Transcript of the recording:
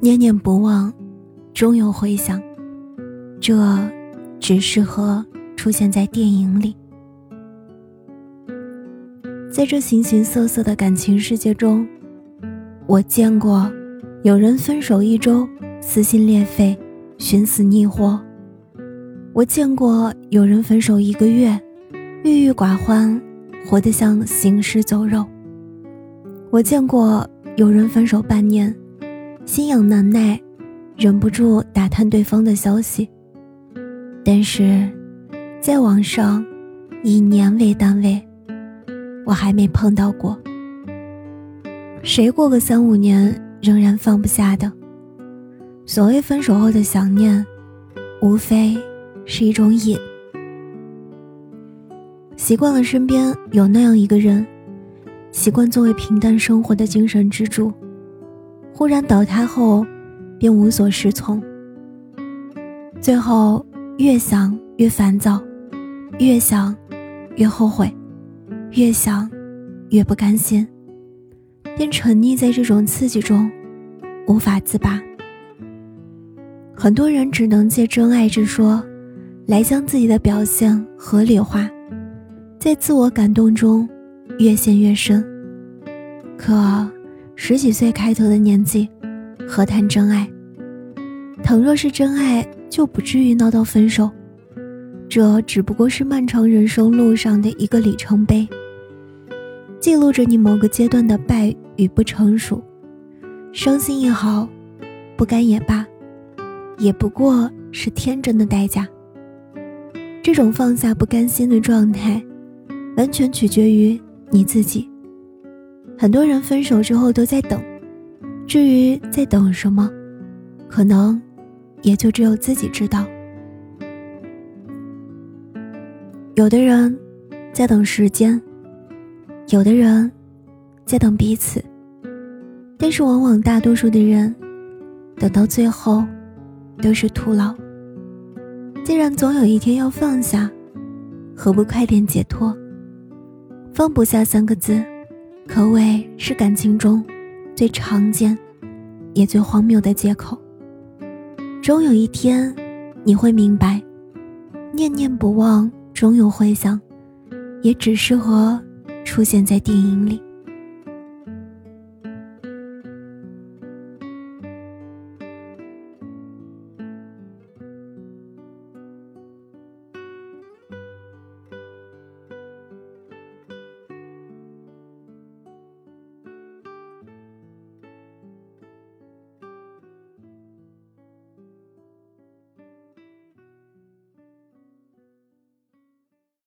念念不忘，终有回响。这只适合出现在电影里。在这形形色色的感情世界中，我见过有人分手一周撕心裂肺、寻死觅活；我见过有人分手一个月，郁郁寡欢，活得像行尸走肉；我见过有人分手半年，心痒难耐，忍不住打探对方的消息。但是，在网上，以年为单位，我还没碰到过。谁过个三五年仍然放不下的？所谓分手后的想念，无非是一种瘾。习惯了身边有那样一个人，习惯作为平淡生活的精神支柱，忽然倒塌后，便无所适从，最后。越想越烦躁，越想越后悔，越想越不甘心，便沉溺在这种刺激中，无法自拔。很多人只能借真爱之说，来将自己的表现合理化，在自我感动中越陷越深。可十几岁开头的年纪，何谈真爱？倘若是真爱。就不至于闹到分手，这只不过是漫长人生路上的一个里程碑，记录着你某个阶段的败与不成熟。伤心也好，不甘也罢，也不过是天真的代价。这种放下不甘心的状态，完全取决于你自己。很多人分手之后都在等，至于在等什么，可能。也就只有自己知道。有的人在等时间，有的人在等彼此，但是往往大多数的人等到最后都是徒劳。既然总有一天要放下，何不快点解脱？放不下三个字，可谓是感情中最常见也最荒谬的借口。终有一天，你会明白，念念不忘，终有回响，也只适合出现在电影里。